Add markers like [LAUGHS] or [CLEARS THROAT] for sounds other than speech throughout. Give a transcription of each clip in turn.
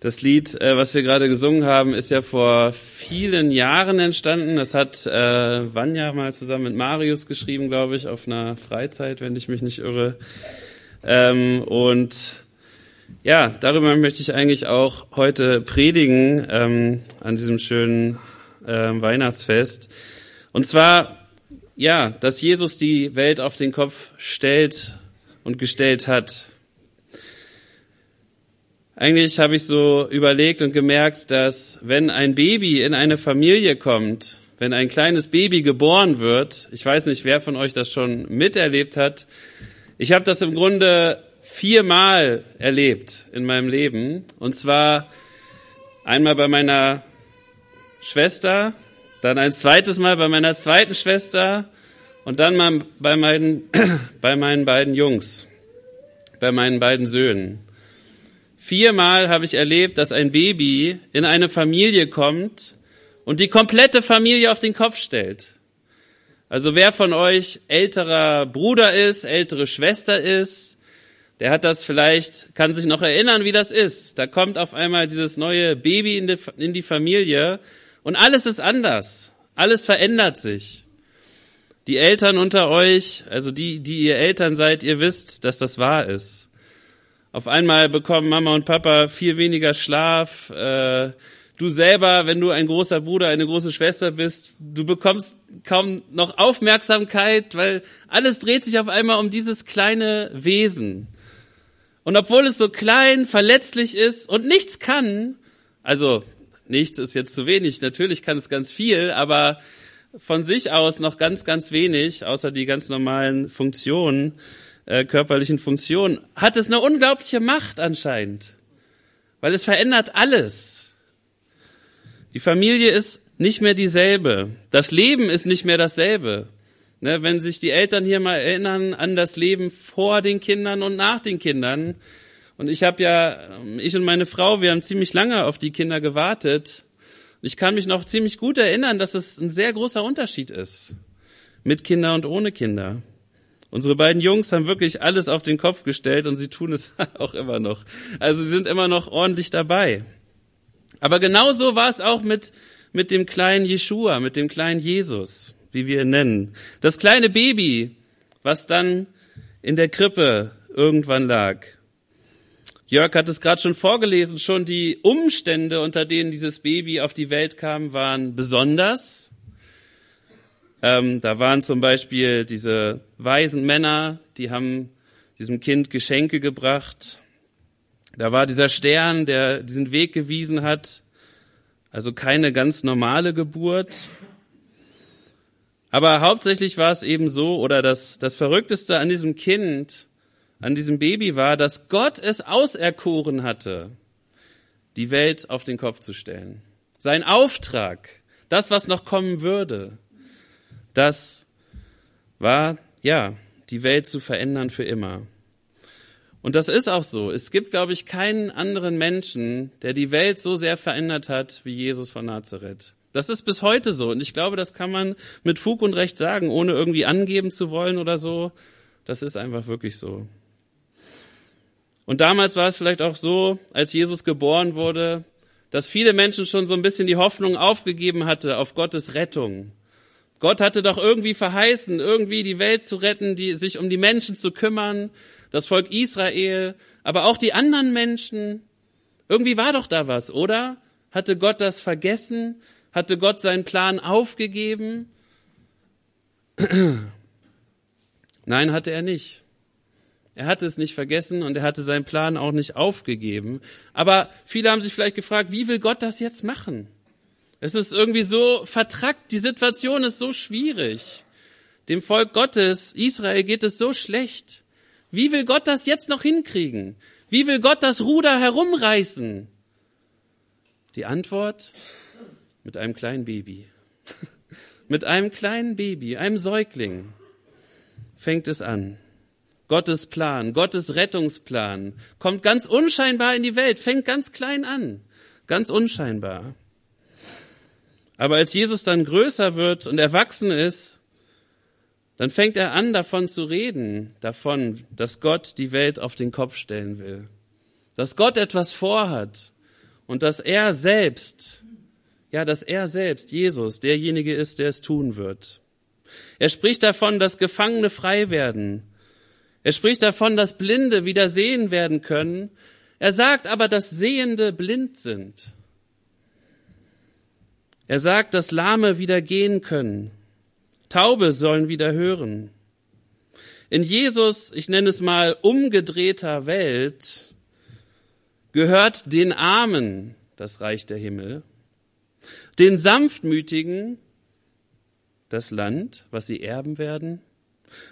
Das Lied, äh, was wir gerade gesungen haben, ist ja vor vielen Jahren entstanden. Das hat äh, Vanja mal zusammen mit Marius geschrieben, glaube ich, auf einer Freizeit, wenn ich mich nicht irre. Ähm, und ja, darüber möchte ich eigentlich auch heute predigen ähm, an diesem schönen äh, Weihnachtsfest. Und zwar, ja, dass Jesus die Welt auf den Kopf stellt und gestellt hat. Eigentlich habe ich so überlegt und gemerkt, dass wenn ein Baby in eine Familie kommt, wenn ein kleines Baby geboren wird, ich weiß nicht, wer von euch das schon miterlebt hat, ich habe das im Grunde viermal erlebt in meinem Leben. Und zwar einmal bei meiner Schwester, dann ein zweites Mal bei meiner zweiten Schwester und dann mal bei meinen, [CLEARS THROAT] bei meinen beiden Jungs, bei meinen beiden Söhnen. Viermal habe ich erlebt, dass ein Baby in eine Familie kommt und die komplette Familie auf den Kopf stellt. Also wer von euch älterer Bruder ist, ältere Schwester ist, der hat das vielleicht, kann sich noch erinnern, wie das ist. Da kommt auf einmal dieses neue Baby in die, Familie und alles ist anders. Alles verändert sich. Die Eltern unter euch, also die, die ihr Eltern seid, ihr wisst, dass das wahr ist. Auf einmal bekommen Mama und Papa viel weniger Schlaf. Äh, du selber, wenn du ein großer Bruder, eine große Schwester bist, du bekommst kaum noch Aufmerksamkeit, weil alles dreht sich auf einmal um dieses kleine Wesen. Und obwohl es so klein, verletzlich ist und nichts kann, also nichts ist jetzt zu wenig, natürlich kann es ganz viel, aber von sich aus noch ganz, ganz wenig, außer die ganz normalen Funktionen, äh, körperlichen Funktionen, hat es eine unglaubliche Macht anscheinend, weil es verändert alles. Die Familie ist nicht mehr dieselbe. Das Leben ist nicht mehr dasselbe. Ne, wenn sich die Eltern hier mal erinnern an das Leben vor den Kindern und nach den Kindern. Und ich habe ja, ich und meine Frau, wir haben ziemlich lange auf die Kinder gewartet. Ich kann mich noch ziemlich gut erinnern, dass es ein sehr großer Unterschied ist. Mit Kinder und ohne Kinder. Unsere beiden Jungs haben wirklich alles auf den Kopf gestellt und sie tun es [LAUGHS] auch immer noch. Also sie sind immer noch ordentlich dabei. Aber genauso war es auch mit, mit dem kleinen Jeshua, mit dem kleinen Jesus, wie wir ihn nennen. Das kleine Baby, was dann in der Krippe irgendwann lag. Jörg hat es gerade schon vorgelesen, schon die Umstände, unter denen dieses Baby auf die Welt kam, waren besonders. Ähm, da waren zum Beispiel diese weisen Männer, die haben diesem Kind Geschenke gebracht. Da war dieser Stern, der diesen Weg gewiesen hat. Also keine ganz normale Geburt. Aber hauptsächlich war es eben so, oder das, das Verrückteste an diesem Kind, an diesem Baby war, dass Gott es auserkoren hatte, die Welt auf den Kopf zu stellen. Sein Auftrag, das, was noch kommen würde. Das war, ja, die Welt zu verändern für immer. Und das ist auch so. Es gibt, glaube ich, keinen anderen Menschen, der die Welt so sehr verändert hat wie Jesus von Nazareth. Das ist bis heute so. Und ich glaube, das kann man mit Fug und Recht sagen, ohne irgendwie angeben zu wollen oder so. Das ist einfach wirklich so. Und damals war es vielleicht auch so, als Jesus geboren wurde, dass viele Menschen schon so ein bisschen die Hoffnung aufgegeben hatte auf Gottes Rettung. Gott hatte doch irgendwie verheißen, irgendwie die Welt zu retten, die, sich um die Menschen zu kümmern, das Volk Israel, aber auch die anderen Menschen. Irgendwie war doch da was, oder? Hatte Gott das vergessen? Hatte Gott seinen Plan aufgegeben? [CLEARS THROAT] Nein, hatte er nicht. Er hatte es nicht vergessen und er hatte seinen Plan auch nicht aufgegeben. Aber viele haben sich vielleicht gefragt, wie will Gott das jetzt machen? Es ist irgendwie so vertrackt, die Situation ist so schwierig. Dem Volk Gottes, Israel, geht es so schlecht. Wie will Gott das jetzt noch hinkriegen? Wie will Gott das Ruder herumreißen? Die Antwort mit einem kleinen Baby. [LAUGHS] mit einem kleinen Baby, einem Säugling fängt es an. Gottes Plan, Gottes Rettungsplan kommt ganz unscheinbar in die Welt, fängt ganz klein an, ganz unscheinbar. Aber als Jesus dann größer wird und erwachsen ist, dann fängt er an, davon zu reden, davon, dass Gott die Welt auf den Kopf stellen will, dass Gott etwas vorhat. und dass er selbst, ja, dass er selbst, Jesus, derjenige ist, der es tun wird. Er spricht davon, dass Gefangene frei werden. Er spricht davon, dass Blinde wieder sehen werden können. Er sagt aber, dass Sehende blind sind. Er sagt, dass Lahme wieder gehen können. Taube sollen wieder hören. In Jesus, ich nenne es mal umgedrehter Welt, gehört den Armen das Reich der Himmel, den Sanftmütigen das Land, was sie erben werden,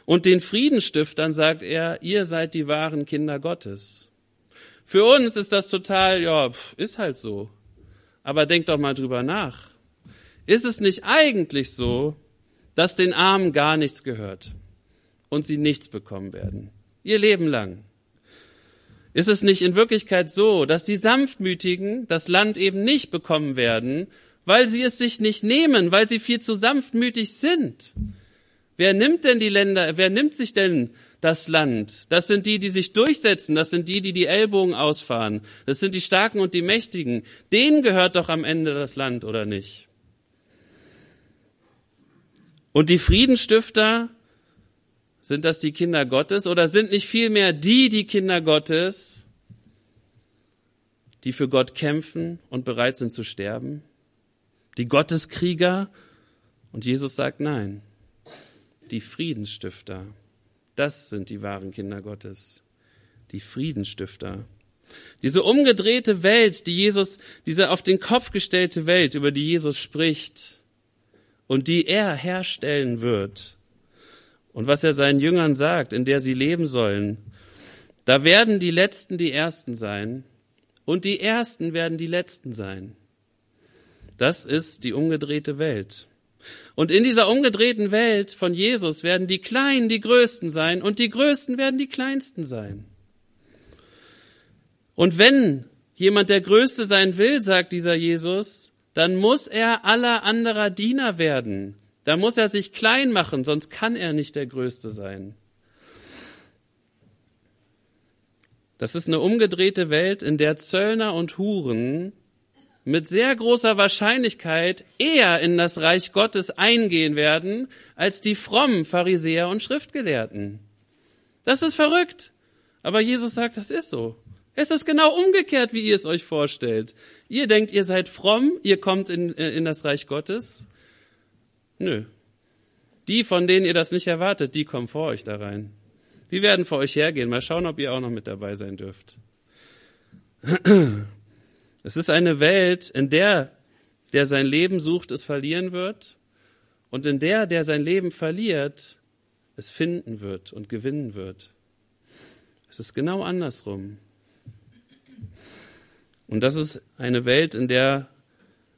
und den Friedenstiftern sagt er, ihr seid die wahren Kinder Gottes. Für uns ist das total, ja, ist halt so. Aber denkt doch mal drüber nach. Ist es nicht eigentlich so, dass den Armen gar nichts gehört und sie nichts bekommen werden? Ihr Leben lang. Ist es nicht in Wirklichkeit so, dass die Sanftmütigen das Land eben nicht bekommen werden, weil sie es sich nicht nehmen, weil sie viel zu sanftmütig sind? Wer nimmt denn die Länder, wer nimmt sich denn das Land? Das sind die, die sich durchsetzen, das sind die, die die Ellbogen ausfahren, das sind die Starken und die Mächtigen. Denen gehört doch am Ende das Land, oder nicht? Und die Friedenstifter, sind das die Kinder Gottes oder sind nicht vielmehr die die Kinder Gottes, die für Gott kämpfen und bereit sind zu sterben? Die Gotteskrieger? Und Jesus sagt nein. Die Friedensstifter, das sind die wahren Kinder Gottes. Die Friedensstifter. Diese umgedrehte Welt, die Jesus, diese auf den Kopf gestellte Welt, über die Jesus spricht, und die er herstellen wird. Und was er seinen Jüngern sagt, in der sie leben sollen, da werden die Letzten die Ersten sein und die Ersten werden die Letzten sein. Das ist die umgedrehte Welt. Und in dieser umgedrehten Welt von Jesus werden die Kleinen die Größten sein und die Größten werden die Kleinsten sein. Und wenn jemand der Größte sein will, sagt dieser Jesus, dann muss er aller anderer Diener werden. Da muss er sich klein machen, sonst kann er nicht der Größte sein. Das ist eine umgedrehte Welt, in der Zöllner und Huren mit sehr großer Wahrscheinlichkeit eher in das Reich Gottes eingehen werden, als die frommen Pharisäer und Schriftgelehrten. Das ist verrückt. Aber Jesus sagt, das ist so. Es ist genau umgekehrt, wie ihr es euch vorstellt. Ihr denkt, ihr seid fromm, ihr kommt in, äh, in das Reich Gottes. Nö. Die, von denen ihr das nicht erwartet, die kommen vor euch da rein. Die werden vor euch hergehen. Mal schauen, ob ihr auch noch mit dabei sein dürft. [CLEARS THROAT] Es ist eine Welt, in der der sein Leben sucht, es verlieren wird und in der der sein Leben verliert, es finden wird und gewinnen wird. Es ist genau andersrum. Und das ist eine Welt, in der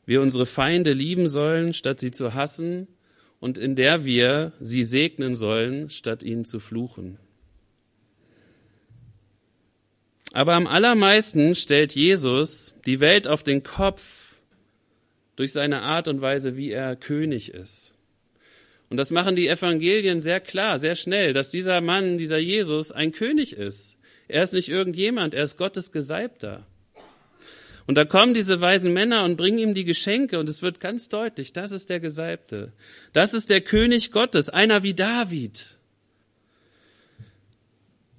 wir unsere Feinde lieben sollen, statt sie zu hassen, und in der wir sie segnen sollen, statt ihnen zu fluchen. Aber am allermeisten stellt Jesus die Welt auf den Kopf durch seine Art und Weise, wie er König ist. Und das machen die Evangelien sehr klar, sehr schnell, dass dieser Mann, dieser Jesus ein König ist. Er ist nicht irgendjemand, er ist Gottes Gesalbter. Und da kommen diese weisen Männer und bringen ihm die Geschenke und es wird ganz deutlich, das ist der Gesalbte. Das ist der König Gottes, einer wie David.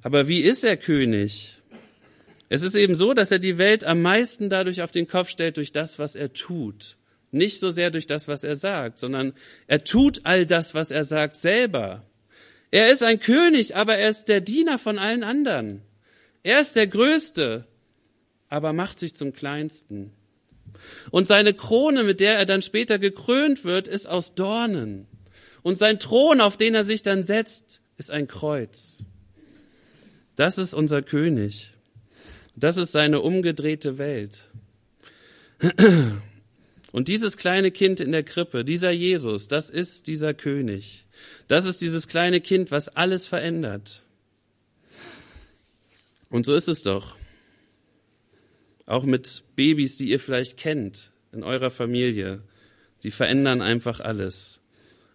Aber wie ist er König? Es ist eben so, dass er die Welt am meisten dadurch auf den Kopf stellt, durch das, was er tut. Nicht so sehr durch das, was er sagt, sondern er tut all das, was er sagt, selber. Er ist ein König, aber er ist der Diener von allen anderen. Er ist der Größte, aber macht sich zum Kleinsten. Und seine Krone, mit der er dann später gekrönt wird, ist aus Dornen. Und sein Thron, auf den er sich dann setzt, ist ein Kreuz. Das ist unser König. Das ist seine umgedrehte Welt. [CLEARS THROAT] Und dieses kleine Kind in der Krippe, dieser Jesus, das ist dieser König. Das ist dieses kleine Kind, was alles verändert. Und so ist es doch. Auch mit Babys, die ihr vielleicht kennt in eurer Familie. Die verändern einfach alles.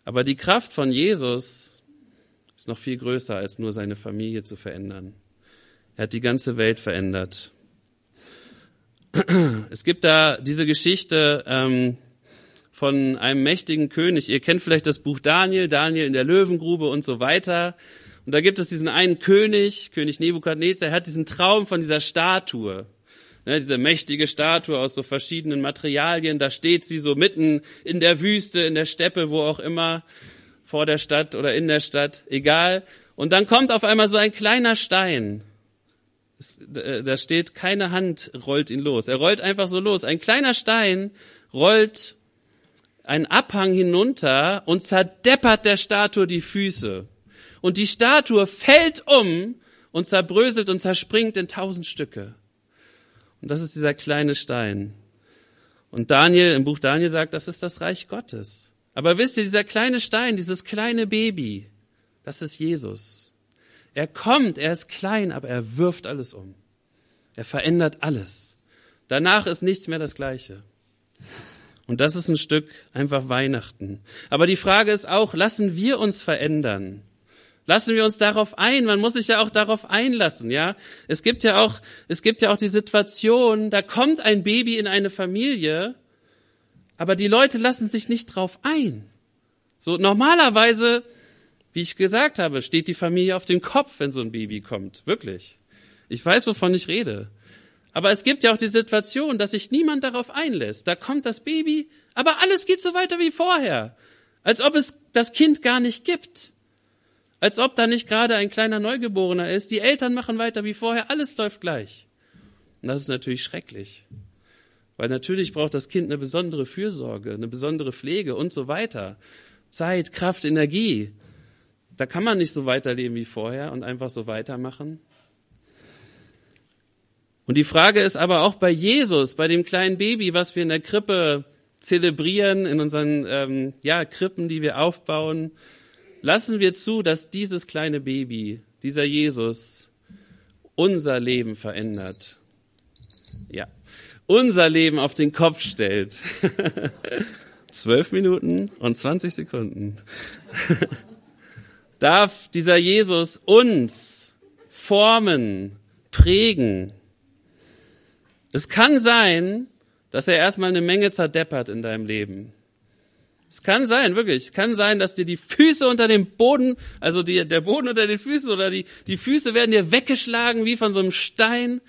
Aber die Kraft von Jesus ist noch viel größer, als nur seine Familie zu verändern. Er hat die ganze Welt verändert. [CLEARS THROAT] Es gibt da diese Geschichte ähm, von einem mächtigen König. Ihr kennt vielleicht das Buch Daniel, Daniel in der Löwengrube und so weiter. Und da gibt es diesen einen König, König Nebukadnezar, er hat diesen Traum von dieser Statue. Ne, diese mächtige Statue aus so verschiedenen Materialien, da steht sie so mitten in der Wüste, in der Steppe, wo auch immer, vor der Stadt oder in der Stadt, egal. Und dann kommt auf einmal so ein kleiner Stein. Äh, da steht, keine Hand rollt ihn los. Er rollt einfach so los. Ein kleiner Stein rollt einen Abhang hinunter und zerdeppert der Statue die Füße. Und die Statue fällt um und zerbröselt und zerspringt in tausend Stücke. Und das ist dieser kleine Stein. Und Daniel, im Buch Daniel sagt, das ist das Reich Gottes. Aber wisst ihr, dieser kleine Stein, dieses kleine Baby, das ist Jesus. Er kommt, er ist klein, aber er wirft alles um. Er verändert alles. Danach ist nichts mehr das Gleiche. Und das ist ein Stück einfach Weihnachten. Aber die Frage ist auch, lassen wir uns verändern? Lassen wir uns darauf ein. Man muss sich ja auch darauf einlassen, ja. Es gibt ja auch, es gibt ja auch die Situation, da kommt ein Baby in eine Familie, aber die Leute lassen sich nicht drauf ein. So normalerweise, wie ich gesagt habe, steht die Familie auf dem Kopf, wenn so ein Baby kommt. Wirklich. Ich weiß, wovon ich rede. Aber es gibt ja auch die Situation, dass sich niemand darauf einlässt. Da kommt das Baby, aber alles geht so weiter wie vorher. Als ob es das Kind gar nicht gibt. Als ob da nicht gerade ein kleiner Neugeborener ist. Die Eltern machen weiter wie vorher. Alles läuft gleich. Und das ist natürlich schrecklich. Weil natürlich braucht das Kind eine besondere Fürsorge, eine besondere Pflege und so weiter. Zeit, Kraft, Energie. Da kann man nicht so weiterleben wie vorher und einfach so weitermachen. Und die Frage ist aber auch bei Jesus, bei dem kleinen Baby, was wir in der Krippe zelebrieren, in unseren ähm, ja, Krippen, die wir aufbauen, Lassen wir zu, dass dieses kleine Baby, dieser Jesus, unser Leben verändert. Ja, unser Leben auf den Kopf stellt. [LAUGHS] Zwölf Minuten und 20 Sekunden. [LAUGHS] Darf dieser Jesus uns formen, prägen. Es kann sein, dass er erstmal eine Menge zerdeppert in deinem Leben. Es kann sein, wirklich. Es kann sein, dass dir die Füße unter dem Boden, also die, der Boden unter den Füßen oder die, die Füße werden dir weggeschlagen wie von so einem Stein.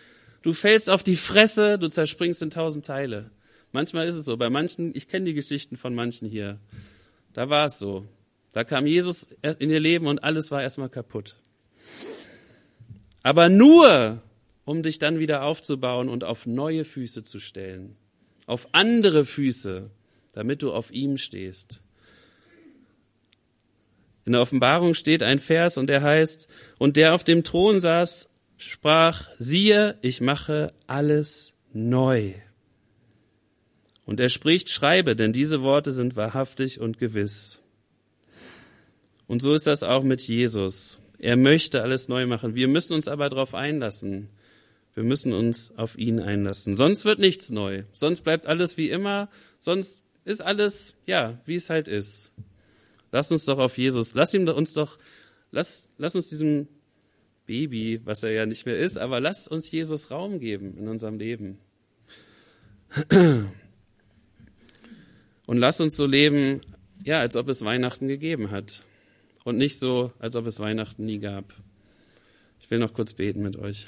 Du fällst auf die Fresse, du zerspringst in tausend Teile. Manchmal ist es so. Bei manchen, ich kenne die Geschichten von manchen hier. Da war es so. Da kam Jesus in ihr Leben und alles war erstmal kaputt. Aber nur, um dich dann wieder aufzubauen und auf neue Füße zu stellen. Auf andere Füße damit du auf ihm stehst. In der Offenbarung steht ein Vers und der heißt, und der auf dem Thron saß, sprach, siehe, ich mache alles neu. Und er spricht, schreibe, denn diese Worte sind wahrhaftig und gewiss. Und so ist das auch mit Jesus. Er möchte alles neu machen. Wir müssen uns aber darauf einlassen. Wir müssen uns auf ihn einlassen. Sonst wird nichts neu. Sonst bleibt alles wie immer. Sonst ist alles, ja, wie es halt ist. Lass uns doch auf Jesus, lass ihm uns doch, lass, lass uns diesem Baby, was er ja nicht mehr ist, aber lass uns Jesus Raum geben in unserem Leben. Und lass uns so leben, ja, als ob es Weihnachten gegeben hat. Und nicht so, als ob es Weihnachten nie gab. Ich will noch kurz beten mit euch.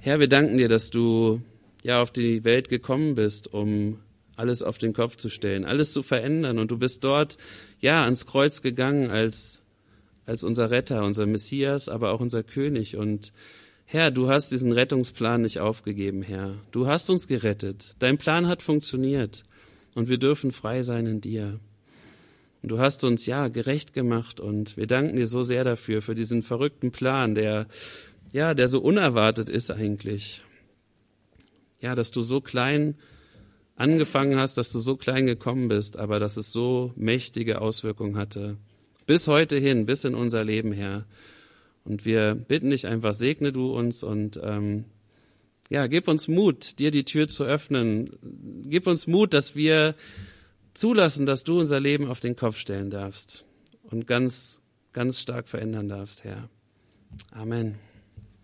Herr, wir danken dir, dass du ja auf die Welt gekommen bist, um alles auf den Kopf zu stellen, alles zu verändern. Und du bist dort, ja, ans Kreuz gegangen als, als unser Retter, unser Messias, aber auch unser König. Und Herr, du hast diesen Rettungsplan nicht aufgegeben, Herr. Du hast uns gerettet. Dein Plan hat funktioniert. Und wir dürfen frei sein in dir. Und du hast uns, ja, gerecht gemacht. Und wir danken dir so sehr dafür, für diesen verrückten Plan, der, ja, der so unerwartet ist eigentlich. Ja, dass du so klein angefangen hast, dass du so klein gekommen bist, aber dass es so mächtige Auswirkungen hatte. Bis heute hin, bis in unser Leben her. Und wir bitten dich einfach, segne du uns und ähm, ja, gib uns Mut, dir die Tür zu öffnen. Gib uns Mut, dass wir zulassen, dass du unser Leben auf den Kopf stellen darfst und ganz, ganz stark verändern darfst, Herr. Amen.